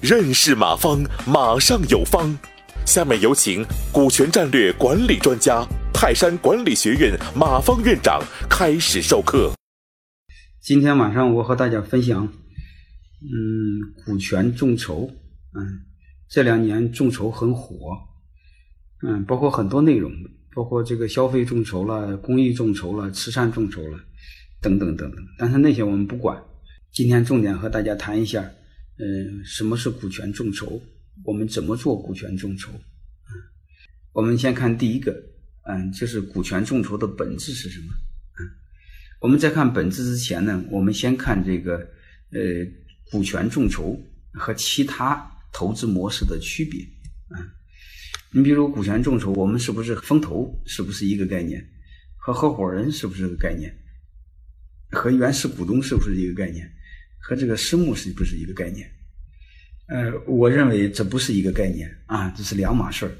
认识马方，马上有方。下面有请股权战略管理专家、泰山管理学院马方院长开始授课。今天晚上我和大家分享，嗯，股权众筹，嗯，这两年众筹很火，嗯，包括很多内容，包括这个消费众筹了、公益众筹了、慈善众筹了，等等等等。但是那些我们不管，今天重点和大家谈一下，嗯，什么是股权众筹？我们怎么做股权众筹？嗯，我们先看第一个，嗯，就是股权众筹的本质是什么？嗯，我们在看本质之前呢，我们先看这个，呃，股权众筹和其他投资模式的区别。嗯，你比如股权众筹，我们是不是风投是不是一个概念？和合伙人是不是个概念？和原始股东是不是一个概念？和这个私募是不是一个概念？呃，我认为这不是一个概念啊，这是两码事儿。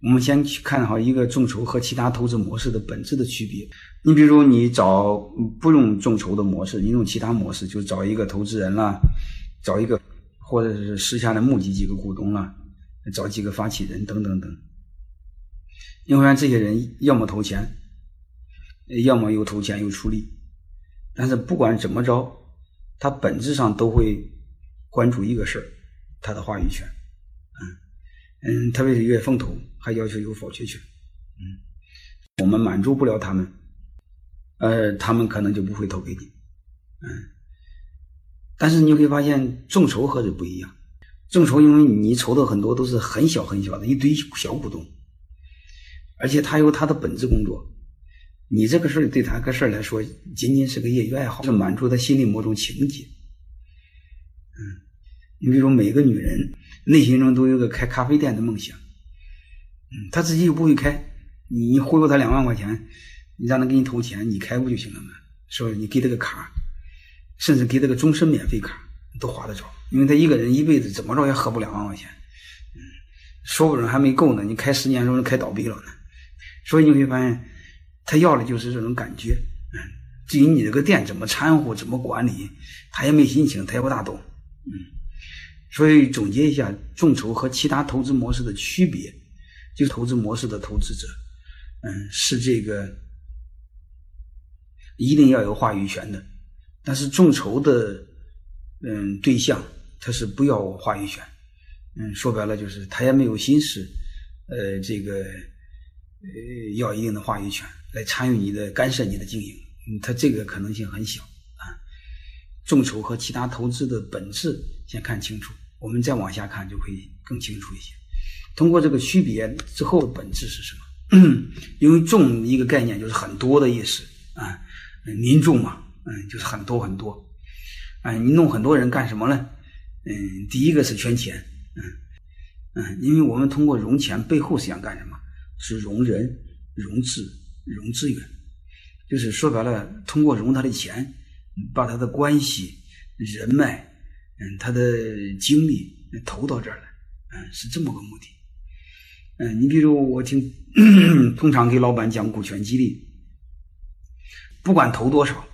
我们先去看好一个众筹和其他投资模式的本质的区别。你比如你找不用众筹的模式，你用其他模式，就找一个投资人啦，找一个或者是私下的募集几个股东啦，找几个发起人等等等。你会发现这些人要么投钱，要么又投钱又出力，但是不管怎么着，他本质上都会关注一个事儿。他的话语权，嗯嗯，特别是越风投还要求有否决权，嗯，我们满足不了他们，呃，他们可能就不会投给你，嗯，但是你会发现众筹和这不一样，众筹因为你筹的很多都是很小很小的一堆小股东，而且他有他的本职工作，你这个事儿对他个事儿来说仅仅是个业余爱好，是满足他心里某种情结，嗯。你比如说每个女人内心中都有个开咖啡店的梦想，嗯，她自己又不会开，你忽悠她两万块钱，你让她给你投钱，你开不就行了吗？是不是？你给她个卡，甚至给她个终身免费卡，都划得着，因为她一个人一辈子怎么着也喝不两万块钱，嗯，说不准还没够呢，你开十年时候开倒闭了呢。所以你会发现，他要的就是这种感觉，嗯，至于你这个店怎么掺和、怎么管理，他也没心情，他也不大懂，嗯。所以总结一下，众筹和其他投资模式的区别，就是投资模式的投资者，嗯，是这个一定要有话语权的，但是众筹的嗯对象他是不要话语权，嗯，说白了就是他也没有心思，呃，这个呃要一定的话语权来参与你的干涉你的经营，嗯，他这个可能性很小啊。众筹和其他投资的本质。先看清楚，我们再往下看就会更清楚一些。通过这个区别之后本质是什么？因为众一个概念就是很多的意思啊，民众嘛，嗯，就是很多很多。啊，你弄很多人干什么呢？嗯，第一个是圈钱，嗯嗯，因为我们通过融钱背后是想干什么？是融人、融资、融资源，就是说白了，通过融他的钱，把他的关系、人脉。嗯，他的精力投到这儿来，嗯，是这么个目的。嗯，你比如我听，通常给老板讲股权激励，不管投多少，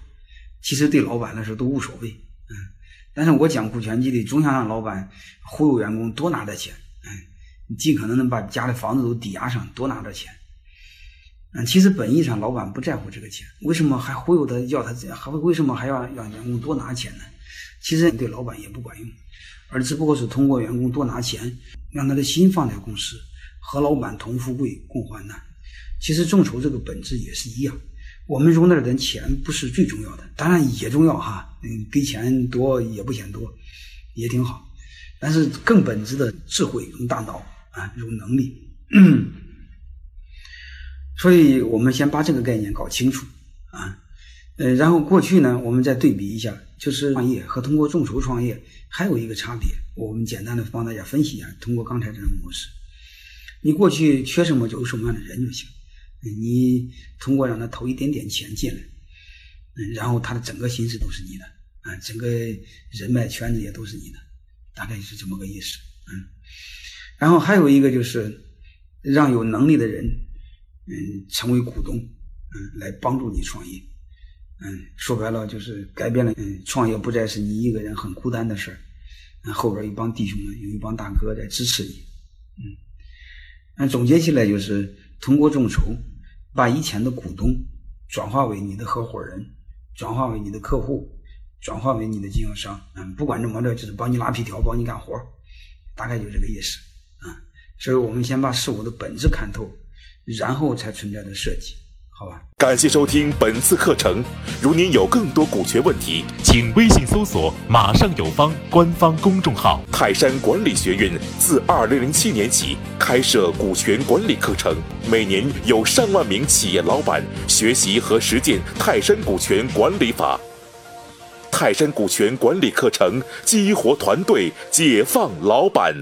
其实对老板来说都无所谓。嗯，但是我讲股权激励，总想让老板忽悠员工多拿点钱。尽可能能把家里房子都抵押上，多拿点钱。嗯，其实本意上老板不在乎这个钱，为什么还忽悠他要他这样？还为什么还要让员工多拿钱呢？其实对老板也不管用，而只不过是通过员工多拿钱，让他的心放在公司，和老板同富贵共患难。其实众筹这个本质也是一样，我们融那点钱不是最重要的，当然也重要哈，嗯，给钱多也不嫌多，也挺好。但是更本质的智慧、用大脑啊，有能力。所以我们先把这个概念搞清楚啊。呃，然后过去呢，我们再对比一下，就是创业和通过众筹创业还有一个差别，我们简单的帮大家分析一下。通过刚才这种模式，你过去缺什么就有什么样的人就行，你通过让他投一点点钱进来，然后他的整个心思都是你的，啊，整个人脉圈子也都是你的，大概是这么个意思，嗯。然后还有一个就是让有能力的人，嗯，成为股东，嗯，来帮助你创业。嗯，说白了就是改变了，嗯，创业不再是你一个人很孤单的事儿，嗯，后边一帮弟兄们，有一帮大哥在支持你，嗯，那总结起来就是通过众筹，把以前的股东转化为你的合伙人，转化为你的客户，转化为你的经销商，嗯，不管怎么着，就是帮你拉皮条，帮你干活，大概就这个意思，啊，所以我们先把事物的本质看透，然后才存在的设计。好吧，感谢收听本次课程。如您有更多股权问题，请微信搜索“马上有方”官方公众号。泰山管理学院自二零零七年起开设股权管理课程，每年有上万名企业老板学习和实践泰山股权管理法。泰山股权管理课程激活团队，解放老板。